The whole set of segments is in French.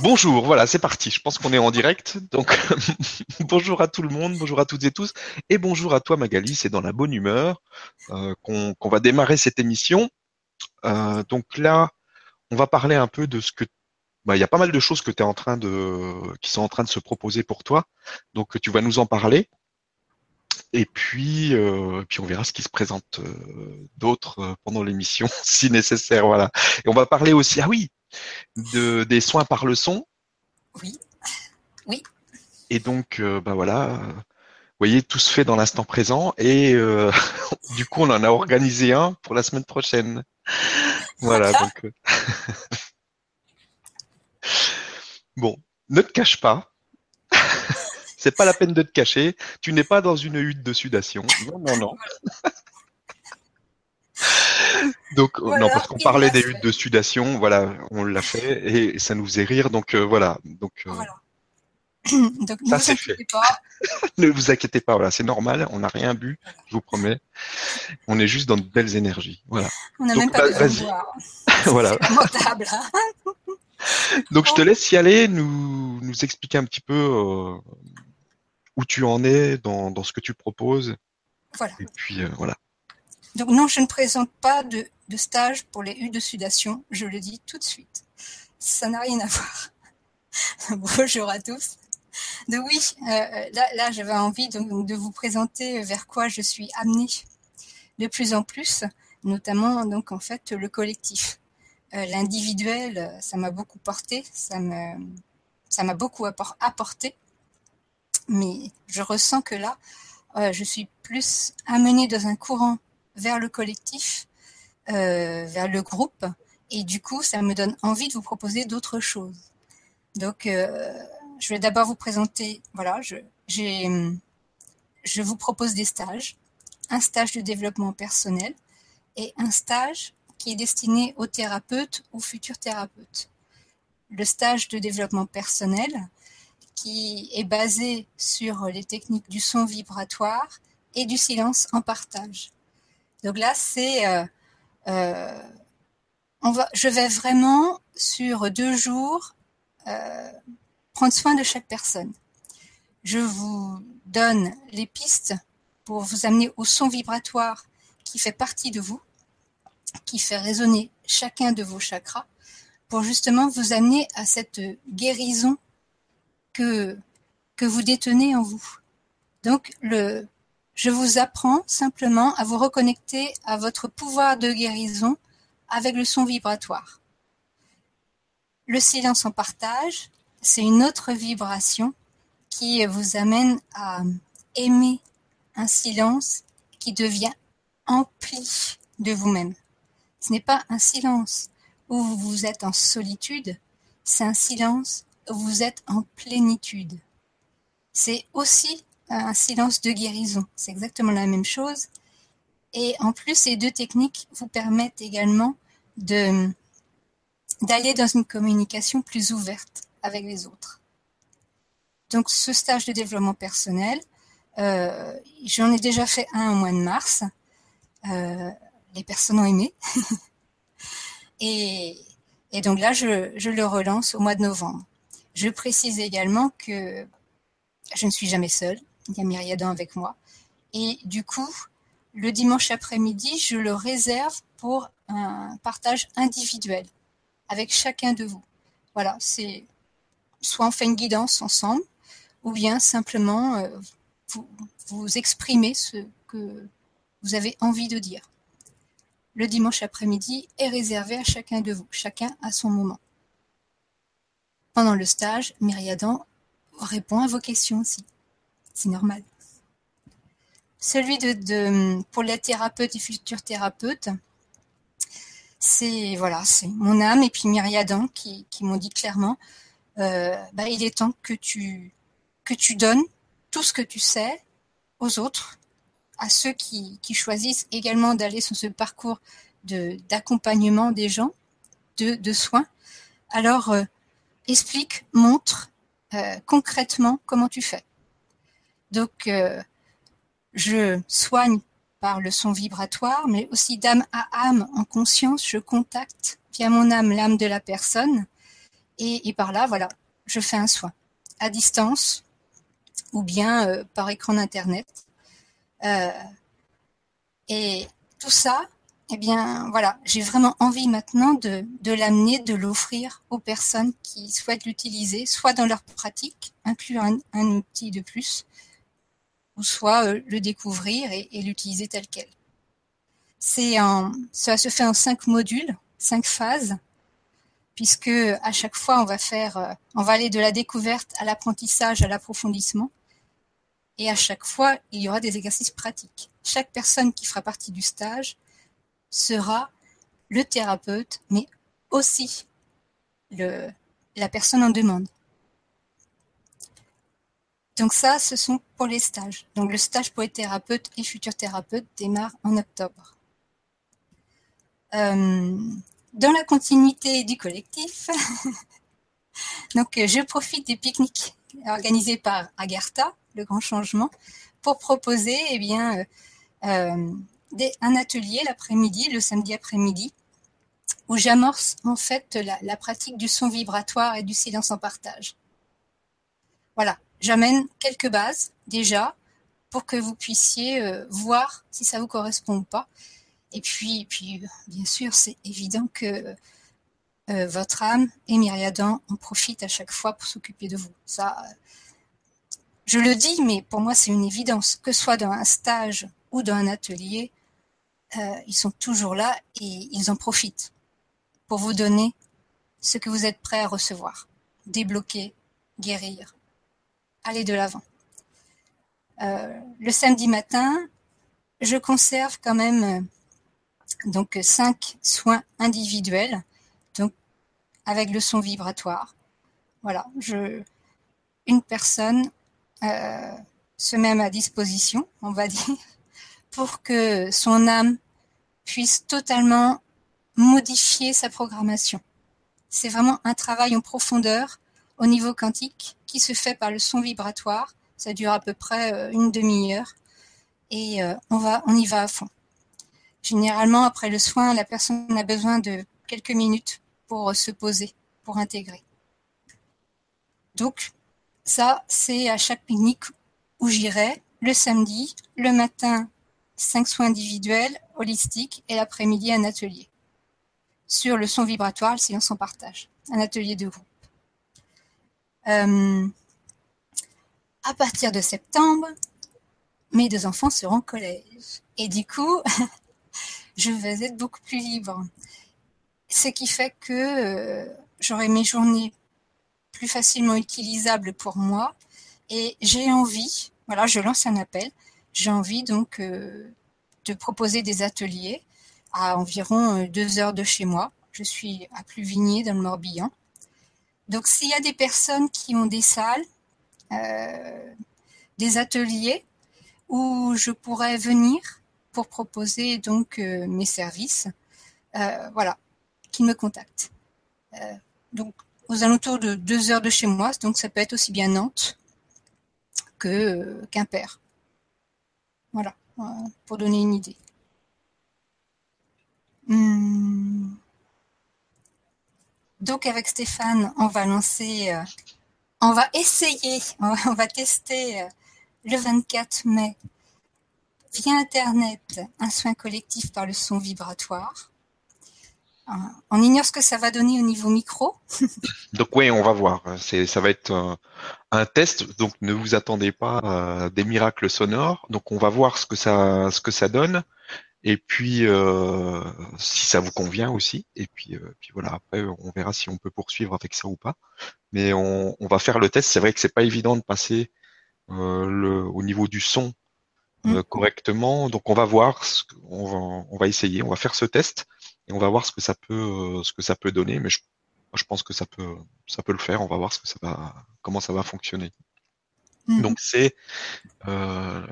Bonjour, voilà, c'est parti. Je pense qu'on est en direct. Donc, bonjour à tout le monde, bonjour à toutes et tous, et bonjour à toi Magali. C'est dans la bonne humeur euh, qu'on va démarrer cette émission. Euh, donc là, on va parler un peu de ce que bah, il y a pas mal de choses que en train de qui sont en train de se proposer pour toi. Donc tu vas nous en parler. Et puis, euh, puis on verra ce qui se présente euh, d'autres euh, pendant l'émission, si nécessaire. Voilà. Et on va parler aussi, ah oui, de, des soins par le son. Oui. Oui. Et donc, bah voilà, vous voyez, tout se fait dans l'instant présent. Et du coup, on en a organisé un pour la semaine prochaine. Voilà. donc, bon, ne te cache pas. C'est pas la peine de te cacher. Tu n'es pas dans une hutte de sudation. Non, non, non. Donc non, parce qu'on parlait des huttes de sudation, voilà, on l'a fait et ça nous faisait rire, donc euh, voilà. Donc, euh, voilà. donc ça c'est fait. ne vous inquiétez pas, voilà, c'est normal, on n'a rien bu, je vous promets. On est juste dans de belles énergies, voilà. On n'a même pas de voilà. donc je te laisse y aller, nous nous expliquer un petit peu euh, où tu en es dans, dans ce que tu proposes. Voilà. Et puis euh, voilà. Donc non, je ne présente pas de, de stage pour les U de sudation, je le dis tout de suite. Ça n'a rien à voir. Bonjour à tous. Donc oui, euh, là, là j'avais envie de, de, vous présenter vers quoi je suis amenée de plus en plus, notamment donc en fait le collectif. Euh, L'individuel, ça m'a beaucoup porté, ça me ça m'a beaucoup apporté mais je ressens que là, euh, je suis plus amenée dans un courant vers le collectif, euh, vers le groupe, et du coup, ça me donne envie de vous proposer d'autres choses. Donc, euh, je vais d'abord vous présenter, voilà, je, je vous propose des stages, un stage de développement personnel et un stage qui est destiné aux thérapeutes ou futurs thérapeutes. Le stage de développement personnel, qui est basé sur les techniques du son vibratoire et du silence en partage. Donc là, c'est, euh, euh, je vais vraiment sur deux jours euh, prendre soin de chaque personne. Je vous donne les pistes pour vous amener au son vibratoire qui fait partie de vous, qui fait résonner chacun de vos chakras, pour justement vous amener à cette guérison que, vous détenez en vous. Donc, je vous apprends simplement à vous reconnecter à votre pouvoir de guérison avec le son vibratoire. Le silence en partage, c'est une autre vibration qui vous amène à aimer un silence qui devient empli de vous-même. Ce n'est pas un silence où vous êtes en solitude, c'est un silence vous êtes en plénitude. C'est aussi un silence de guérison. C'est exactement la même chose. Et en plus, ces deux techniques vous permettent également d'aller dans une communication plus ouverte avec les autres. Donc, ce stage de développement personnel, euh, j'en ai déjà fait un au mois de mars. Euh, les personnes ont aimé. et, donc là, je le relance au mois de novembre. Je précise également que je ne suis jamais seule. Il y a Myriadan avec moi. Et du coup, le dimanche après-midi, je le réserve pour un partage individuel avec chacun de vous. Voilà, c'est soit on fait une guidance ensemble, ou bien simplement euh, vous, vous exprimez ce que vous avez envie de dire. Le dimanche après-midi est réservé à chacun de vous, chacun à son moment. Pendant le stage, Myriadan répond à vos questions aussi. C'est normal. Celui de, pour les thérapeutes et futurs thérapeutes, c'est voilà, c'est mon âme et puis Myriadan qui, qui m'ont dit clairement, euh, bah, il est temps que tu que tu donnes tout ce que tu sais aux autres, à ceux qui, qui choisissent également d'aller sur ce parcours d'accompagnement des gens, de, de soins. Alors euh, explique, montre euh, concrètement comment tu fais. Donc, euh, je soigne par le son vibratoire, mais aussi d'âme à âme en conscience, je contacte via mon âme l'âme de la personne et, par là, voilà, je fais un soin à distance ou bien euh, par écran d'internet. Et tout ça, eh bien, voilà, j'ai vraiment envie maintenant de, l'amener, de l'offrir aux personnes qui souhaitent l'utiliser, soit dans leur pratique, inclure un, outil de plus, ou soit euh, le découvrir et, l'utiliser tel quel. C'est ça se fait en cinq modules, cinq phases, puisque à chaque fois euh, on va aller de la découverte à l'apprentissage, à l'approfondissement, et à chaque fois il y aura des exercices pratiques. Chaque personne qui fera partie du stage sera le thérapeute, mais aussi le, la personne en demande. Donc ça, ce sont pour les stages. Donc le stage pour les thérapeutes et futurs thérapeutes démarre en octobre. Euh, dans la continuité du collectif, donc je profite des pique-niques organisés par Agartha, le grand changement, pour proposer eh bien, euh, euh, un atelier l'après-midi, le samedi après-midi, où j'amorce en fait la, pratique du son vibratoire et du silence en partage. Voilà, j'amène quelques bases déjà pour que vous puissiez euh, voir si ça vous correspond ou pas. Et puis, bien sûr, c'est évident que euh, votre âme et Myriadan en profitent à chaque fois pour s'occuper de vous. Ça, je le dis, mais pour moi, c'est une évidence. Que ce soit dans un stage ou dans un atelier, euh, ils sont toujours là et ils en profitent pour vous donner ce que vous êtes prêt à recevoir. Débloquer, guérir, aller de l'avant. Euh, le samedi matin, je conserve quand même euh, donc cinq soins individuels, donc avec le son vibratoire. Voilà, je, une personne se met à ma disposition, on va dire, pour que son âme puisse totalement modifier sa programmation. C'est vraiment un travail en profondeur au niveau quantique qui se fait par le son vibratoire. Ça dure à peu près euh, une demi-heure et euh, on va, on y va à fond. Généralement, après le soin, la personne a besoin de quelques minutes pour se poser, pour intégrer. Donc, ça, c'est à chaque clinique où j'irai le samedi, le matin cinq soins individuels, holistiques et l'après-midi un atelier. Sur le son vibratoire, le silence en partage, un atelier de groupe. Euh, à partir de septembre, mes deux enfants seront au collège. Et du coup, je vais être beaucoup plus libre. Ce qui fait que euh, j'aurai mes journées plus facilement utilisables pour moi. Et j'ai envie, voilà, je lance un appel, j'ai envie donc euh, de proposer des ateliers à environ euh, deux heures de chez moi. Je suis à Pluvigné dans le Morbihan. Donc s'il y a des personnes qui ont des salles, euh, des ateliers où je pourrais venir pour proposer donc mes services, voilà, qu'ils me contactent. donc aux alentours de deux heures de chez moi, donc ça peut être aussi bien Nantes que Quimper. Voilà, pour donner une idée. Hmm. Donc avec Stéphane, on va lancer, euh, on va essayer, on va, tester euh, le 24 mai via Internet un soin collectif par le son vibratoire. On ignore ce que ça va donner au niveau micro. donc oui, on va voir. Ça va être un, test. Donc ne vous attendez pas à des miracles sonores. Donc on va voir ce que ça, ce que ça donne. Et puis euh, si ça vous convient aussi. Et puis, euh, puis voilà. Après, on verra si on peut poursuivre avec ça ou pas. Mais on, va faire le test. C'est vrai que c'est pas évident de passer euh, le, au niveau du son mm. correctement. Donc on va voir. Ce, on va, on va essayer. On va faire ce test et on va voir ce que ça peut, euh, ce que ça peut donner. Mais je, je pense que ça peut, ça peut le faire. On va voir ce que ça va, comment ça va fonctionner. Mhm. Donc c'est euh,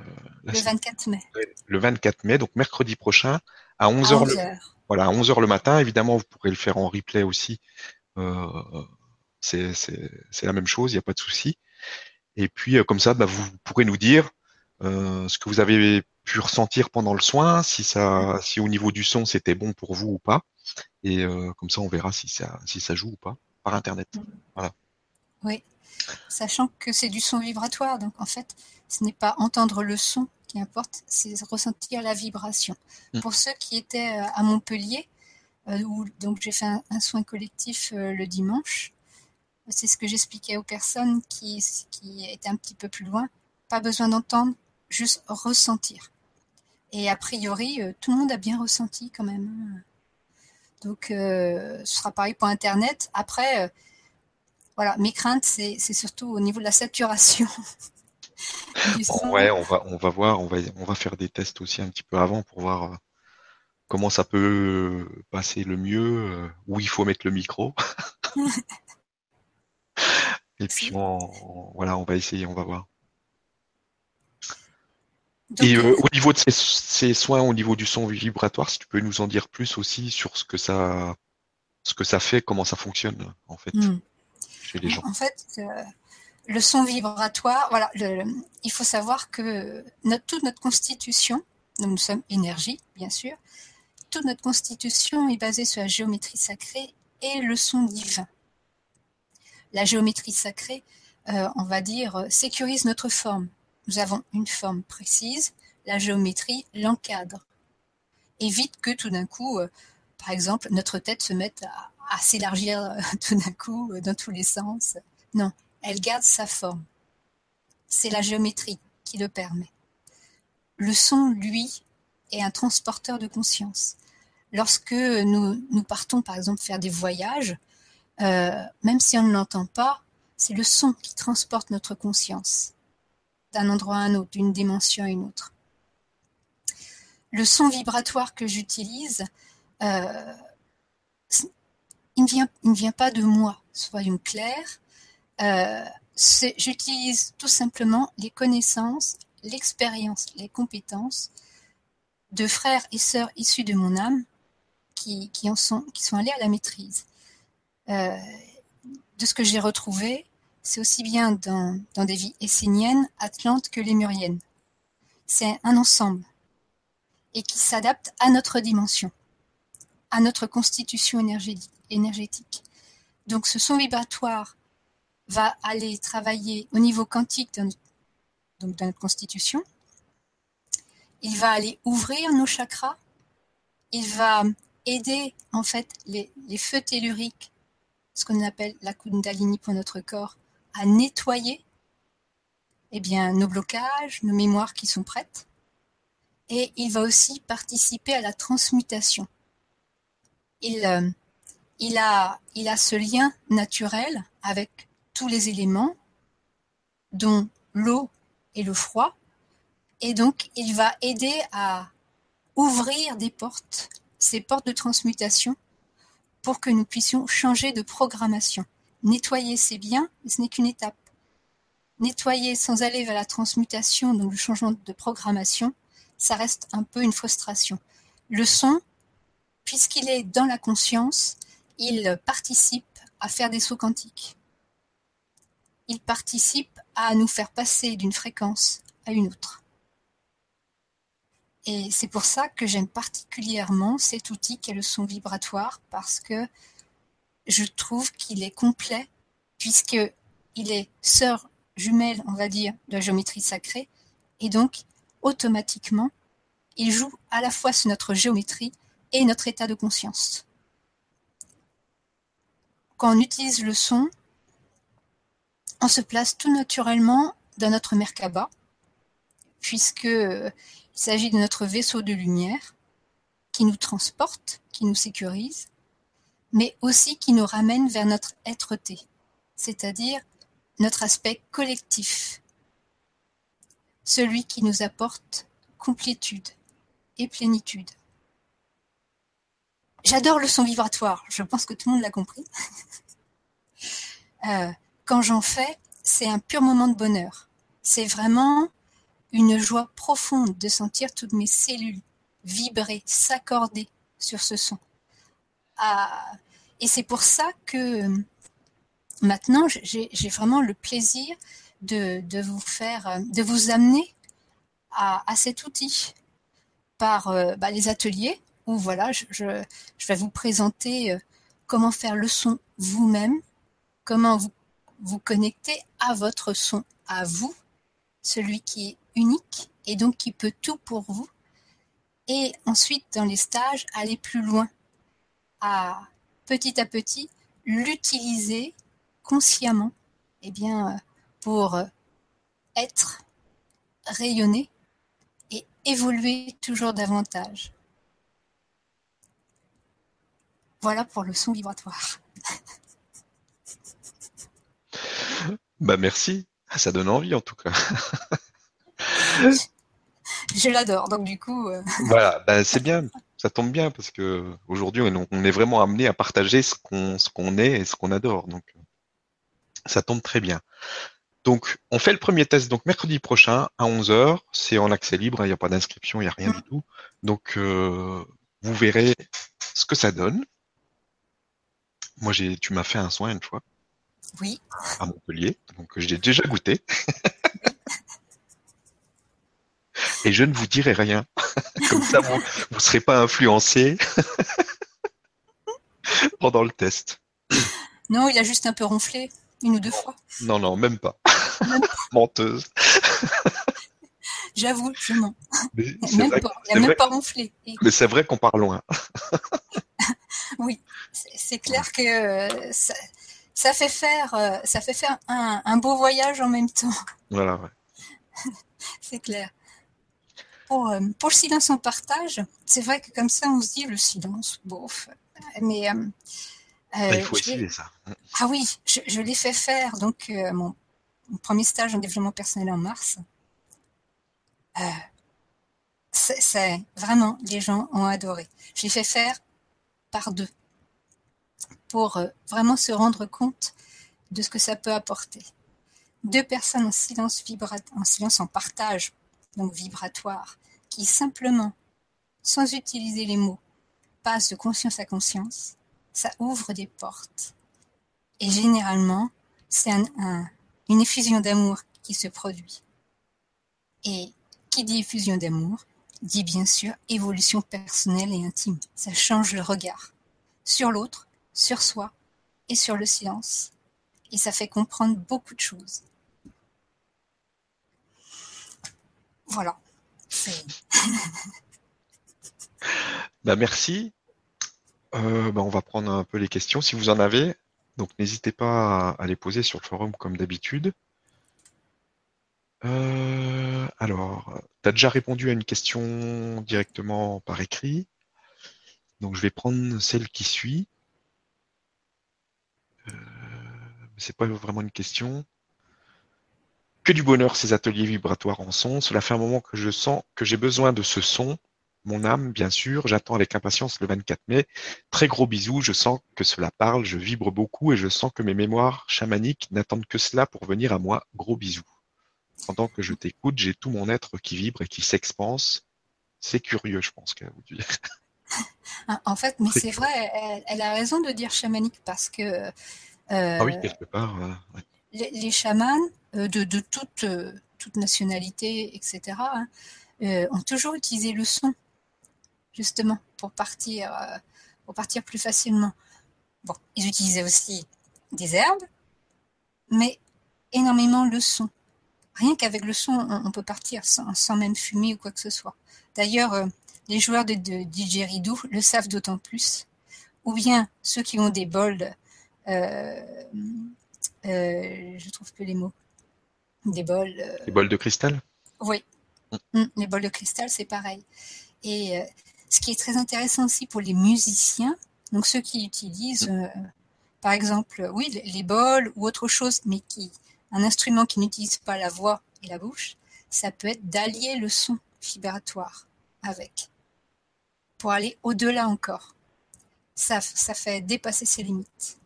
le 24 mai. Le 24 mai, donc mercredi prochain à 11h. Le, voilà, à 11h le matin. Évidemment, vous pourrez le faire en replay aussi. Euh, c'est la même chose, il n'y a pas de souci. Et puis euh, comme ça, bah, vous pourrez nous dire ce que vous avez pu ressentir pendant le soin, si ça, si au niveau du son c'était bon pour vous ou pas. Et comme ça, on verra si ça, si ça joue ou pas par internet. Voilà. Oui, sachant que c'est du son vibratoire, donc en fait, ce n'est pas entendre le son qui importe, c'est ressentir la vibration. Hmm. Pour ceux qui étaient euh, à Montpellier, euh, où donc j'ai fait un, soin collectif euh, le dimanche, c'est ce que j'expliquais aux personnes qui, qui étaient un petit peu plus loin. Pas besoin d'entendre, juste ressentir. Et a priori, tout le monde a bien ressenti quand même. Hein. Donc, ce sera pareil pour Internet. Après, voilà, mes craintes, c'est surtout au niveau de la saturation. ouais, on va, on va voir, on va, on va faire des tests aussi un petit peu avant pour voir euh, comment ça peut passer le mieux, euh, où il faut mettre le micro. Et puis, on, voilà, on va essayer, on va voir. Et euh, au niveau de ces, soins, au niveau du son vibratoire, si tu peux nous en dire plus aussi sur ce que ça, ce que ça fait, comment ça fonctionne en fait. Hmm. En fait, euh, le son vibratoire, voilà, il faut savoir que toute notre constitution, nous, sommes énergie, bien sûr, toute notre constitution est basée sur la géométrie sacrée et le son divin. La géométrie sacrée, euh, on va dire, sécurise notre forme. Nous avons une forme précise, la géométrie l'encadre. Évite que tout d'un coup, euh, par exemple, notre tête se mette à, s'élargir euh, tout d'un coup euh, dans tous les sens. Non, elle garde sa forme. C'est la géométrie qui le permet. Le son, lui, est un transporteur de conscience. Lorsque nous, partons, par exemple, faire des voyages, même si on ne l'entend pas, c'est le son qui transporte notre conscience d'un endroit à un autre, d'une dimension à une autre. Le son vibratoire que j'utilise, il ne vient, il ne vient pas de moi, soyons clairs. Euh, j'utilise tout simplement les connaissances, l'expérience, les compétences de frères et sœurs issus de mon âme qui sont allés à la maîtrise. Euh, de ce que j'ai retrouvé, c'est aussi bien dans, dans, des vies esséniennes, atlantes que lémuriennes. C'est un ensemble et qui s'adapte à notre dimension, à notre constitution énergétique. Donc ce son vibratoire va aller travailler au niveau quantique de notre, constitution. Il va aller ouvrir nos chakras. Il va aider en fait les, feux telluriques, ce qu'on appelle la kundalini pour notre corps, à nettoyer eh bien, nos blocages, nos mémoires qui sont prêtes. Et il va aussi participer à la transmutation. Euh, il a ce lien naturel avec tous les éléments, dont l'eau et le froid, et donc il va aider à ouvrir des portes, ces portes de transmutation, pour que nous puissions changer de programmation. Nettoyer, c'est bien, mais ce n'est qu'une étape. Nettoyer sans aller vers la transmutation, donc le changement de programmation, ça reste un peu une frustration. Le son, puisqu'il est dans la conscience, il participe à faire des sauts quantiques. Il participe à nous faire passer d'une fréquence à une autre. Et c'est pour ça que j'aime particulièrement cet outil qui est le son vibratoire, parce que je trouve qu'il est complet, puisqu'il est sœur jumelle, on va dire, de la géométrie sacrée, et donc automatiquement, il joue à la fois sur notre géométrie et notre état de conscience. Quand on utilise le son, on se place tout naturellement dans notre Merkaba, puisque il s'agit de notre vaisseau de lumière qui nous transporte, qui nous sécurise, mais aussi qui nous ramène vers notre être-té, c'est-à-dire notre aspect collectif, celui qui nous apporte complétude et plénitude. J'adore le son vibratoire, je pense que tout le monde l'a compris. Euh, quand j'en fais, c'est un pur moment de bonheur. C'est vraiment une joie profonde de sentir toutes mes cellules vibrer, s'accorder sur ce son. Et c'est pour ça que maintenant, j'ai vraiment le plaisir de, vous faire, de vous amener à, cet outil par euh, bah, les ateliers où voilà, je, je, vais vous présenter euh, comment faire le son vous-même, comment vous vous connecter à votre son, à vous, celui qui est unique et donc qui peut tout pour vous. Et ensuite, dans les stages, aller plus loin, à petit à petit l'utiliser consciemment, eh bien, pour être, rayonner et évoluer toujours davantage. Voilà pour le son vibratoire. bah merci, ah, ça donne envie en tout cas. Je l'adore, donc du coup. Euh, voilà, bah, c'est bien, ça tombe bien parce que aujourd'hui on est vraiment amené à partager ce qu'on ce qu'on est et ce qu'on adore, donc ça tombe très bien. Donc, on fait le premier test donc mercredi prochain à 11h. C'est en accès libre, il n'y a pas d'inscription, il n'y a rien du tout. Donc, euh, vous verrez ce que ça donne. Moi, j'ai, tu m'as fait un soin une fois. Oui. À Montpellier, donc j'ai déjà goûté. Et je ne vous dirai rien. Comme ça, vous ne serez pas influencé pendant le test. Non, il a juste un peu ronflé. Une ou deux fois Non, non, même pas. Menteuse. J'avoue, je mens. Même pas, il n'a même pas ronflé. Mais c'est vrai qu'on part loin. oui, c'est clair que euh, ça, fait faire, euh, ça fait faire un, beau voyage en même temps. Voilà, ouais. c'est clair. Pour, euh, pour, le silence en partage, c'est vrai que comme ça, on se dit le silence, bof. Mais euh, il faut essayer ça. Ah oui, je, l'ai fait faire donc euh, mon, premier stage en développement personnel en mars. Euh, c'est vraiment les gens ont adoré. Je l'ai fait faire par deux pour vraiment se rendre compte de ce que ça peut apporter. Deux personnes en silence en silence en partage, donc vibratoire, qui simplement, sans utiliser les mots, passent de conscience à conscience, ça ouvre des portes. Et généralement, c'est une effusion d'amour qui se produit. Et qui dit effusion d'amour dit bien sûr évolution personnelle et intime. Ça change le regard sur l'autre, sur soi et sur le silence. Et ça fait comprendre beaucoup de choses. Voilà. Bah merci. Euh, bah, on va prendre un peu les questions si vous en avez. Donc n'hésitez pas à, les poser sur le forum comme d'habitude. Euh, alors, tu as déjà répondu à une question directement par écrit. Donc je vais prendre celle qui suit. Euh, c'est pas vraiment une question. Que du bonheur ces ateliers vibratoires en son. Cela fait un moment que je sens que j'ai besoin de ce son mon âme, bien sûr. J'attends avec impatience le 24 mai. Très gros bisous. Je sens que cela parle. Je vibre beaucoup et je sens que mes mémoires chamaniques n'attendent que cela pour venir à moi. Gros bisous. Pendant que je t'écoute, j'ai tout mon être qui vibre et qui s'expanse. C'est curieux, je pense, qu'à vous dire. En fait, mais c'est vrai, elle, a raison de dire chamanique parce que. Euh, ah oui, quelque part. les, chamans de, de toute, euh, nationalité, etc., hein, ont toujours utilisé le son justement, pour partir, euh, plus facilement. Bon, ils utilisaient aussi des herbes, mais énormément le son. Rien qu'avec le son, on, peut partir sans, même fumer ou quoi que ce soit. D'ailleurs, euh, les joueurs de, de didgeridoo le savent d'autant plus. Ou bien ceux qui ont des bols, euh, je trouve plus les mots, des bols. les bols de cristal? Oui, mm. Mm, les bols de cristal, c'est pareil. Et ce qui est très intéressant aussi pour les musiciens, donc ceux qui utilisent, euh, par exemple, oui, les bols ou autre chose, mais qui un instrument qui n'utilise pas la voix et la bouche, ça peut être d'allier le son vibratoire avec, pour aller au-delà encore. Ça, ça fait dépasser ses limites.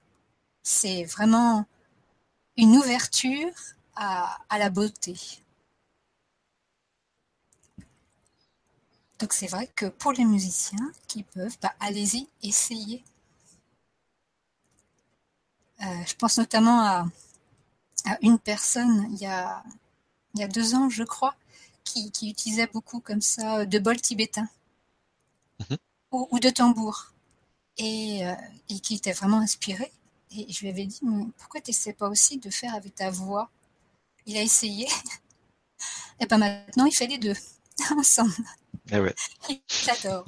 C'est vraiment une ouverture à, à la beauté. Donc c'est vrai que pour les musiciens qui peuvent, bah, allez-y, essayez. Euh, je pense notamment à, une personne il y, a, il y a deux ans, je crois, qui, qui utilisait beaucoup comme ça de bols tibétains Mhm. ou, ou de tambours et, euh, et qui était vraiment inspiré. Et je lui avais dit, mais pourquoi tu n'essaies pas aussi de faire avec ta voix? Il a essayé. Et ben maintenant, il fait les deux ensemble. Eh ouais. J'adore.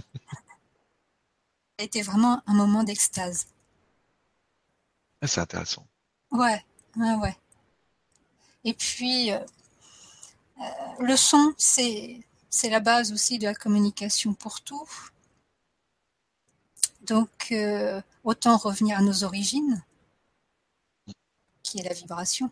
Ça a été vraiment un moment d'extase. Ah, C'est intéressant. Ouais, ouais, ouais. Et puis, euh, euh, le son, c'est, c'est la base aussi de la communication pour tout. Donc, euh, autant revenir à nos origines, qui est la vibration.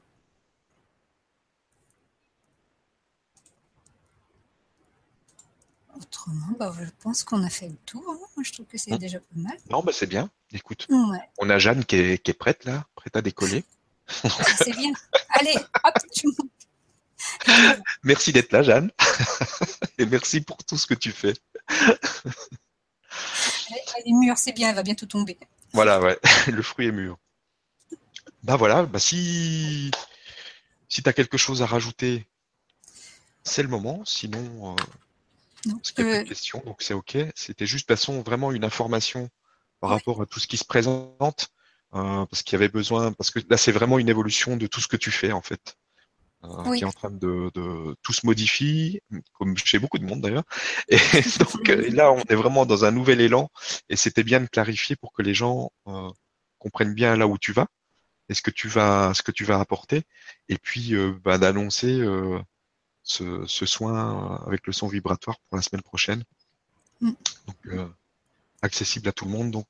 Autrement, bah, je pense qu'on a fait le tour. hein. Moi, je trouve que c'est Mm. déjà pas mal. Non, bah c'est bien. Écoute, Ouais, on a Jeanne qui est, qui est prête là, prête à décoller. Ah, c'est bien. Allez, hop, tu montes. Merci d'être là, Jeanne. Et merci pour tout ce que tu fais. Elle est mûre, c'est bien, elle va bientôt tomber. Voilà, ouais, le fruit est mûr. Bah voilà, bah si si tu as quelque chose à rajouter, c'est le moment. Sinon, euh, Non, parce qu'il n'y a euh, plus de questions, donc c'est OK. C'était juste, façon, vraiment une information par Ouais. rapport à tout ce qui se présente, euh, parce qu'il y avait besoin, parce que là, c'est vraiment une évolution de tout ce que tu fais, en fait, euh, Oui. qui est en train de, de tout se modifie, comme chez beaucoup de monde d'ailleurs. Et donc euh, là, on est vraiment dans un nouvel élan, et c'était bien de clarifier pour que les gens euh, comprennent bien là où tu vas, et ce que tu vas, ce que tu vas apporter, et puis euh, bah, d'annoncer euh, ce, ce soin euh, avec le son vibratoire pour la semaine prochaine. Mm. Donc, euh, accessible à tout le monde. Donc,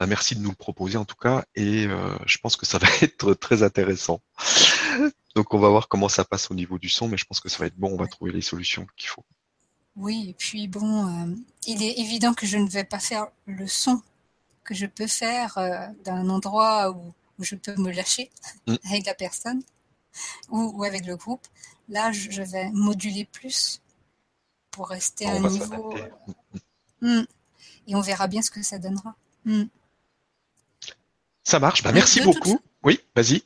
bah, merci de nous le proposer en tout cas. Et euh, je pense que ça va être très intéressant. Donc, on va voir comment ça passe au niveau du son, mais je pense que ça va être bon. On va trouver les solutions qu'il faut. Oui, et puis bon, euh, il est évident que je ne vais pas faire le son que je peux faire d'un endroit où, où je peux me lâcher Mm. avec la personne ou, ou avec le groupe. Là, je, vais moduler plus pour rester à un niveau. s'adapter. Mm. Et on verra bien ce que ça donnera. Mm. Ça marche. Bah, De- merci de toute beaucoup. Oui, vas-y.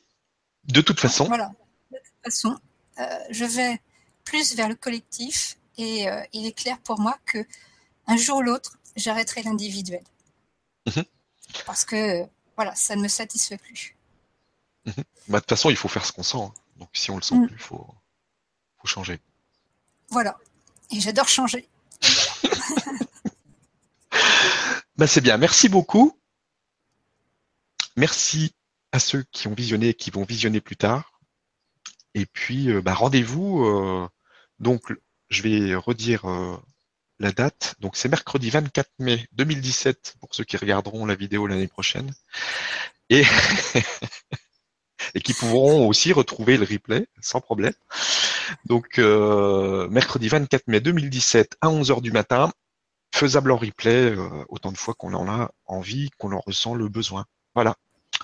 De toute façon, Voilà. De toute façon, euh, je vais plus vers le collectif et euh, il est clair pour moi que un jour ou l'autre, j'arrêterai l'individuel. Mhm. Parce que voilà, ça ne me satisfait plus. Bah, de toute façon, il faut faire ce qu'on sent. hein. Donc, si on le sent Mm. plus, il faut, faut changer. Voilà. Et j'adore changer. Bah, c'est bien. Merci beaucoup. Merci à ceux qui ont visionné et qui vont visionner plus tard. Et puis, euh, bah, rendez-vous. euh, donc, je vais redire euh, la date. Donc, c'est mercredi 24 mai 2017 pour ceux qui regarderont la vidéo l'année prochaine. Et, et qui pourront aussi retrouver le replay sans problème. Donc, euh, mercredi 24 mai 2017 à 11h du matin faisable en replay euh, autant de fois qu'on en a envie, qu'on en ressent le besoin. Voilà.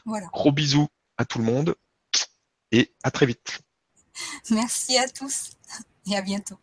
Voilà. Gros bisous à tout le monde et à très vite. Merci à tous et à bientôt.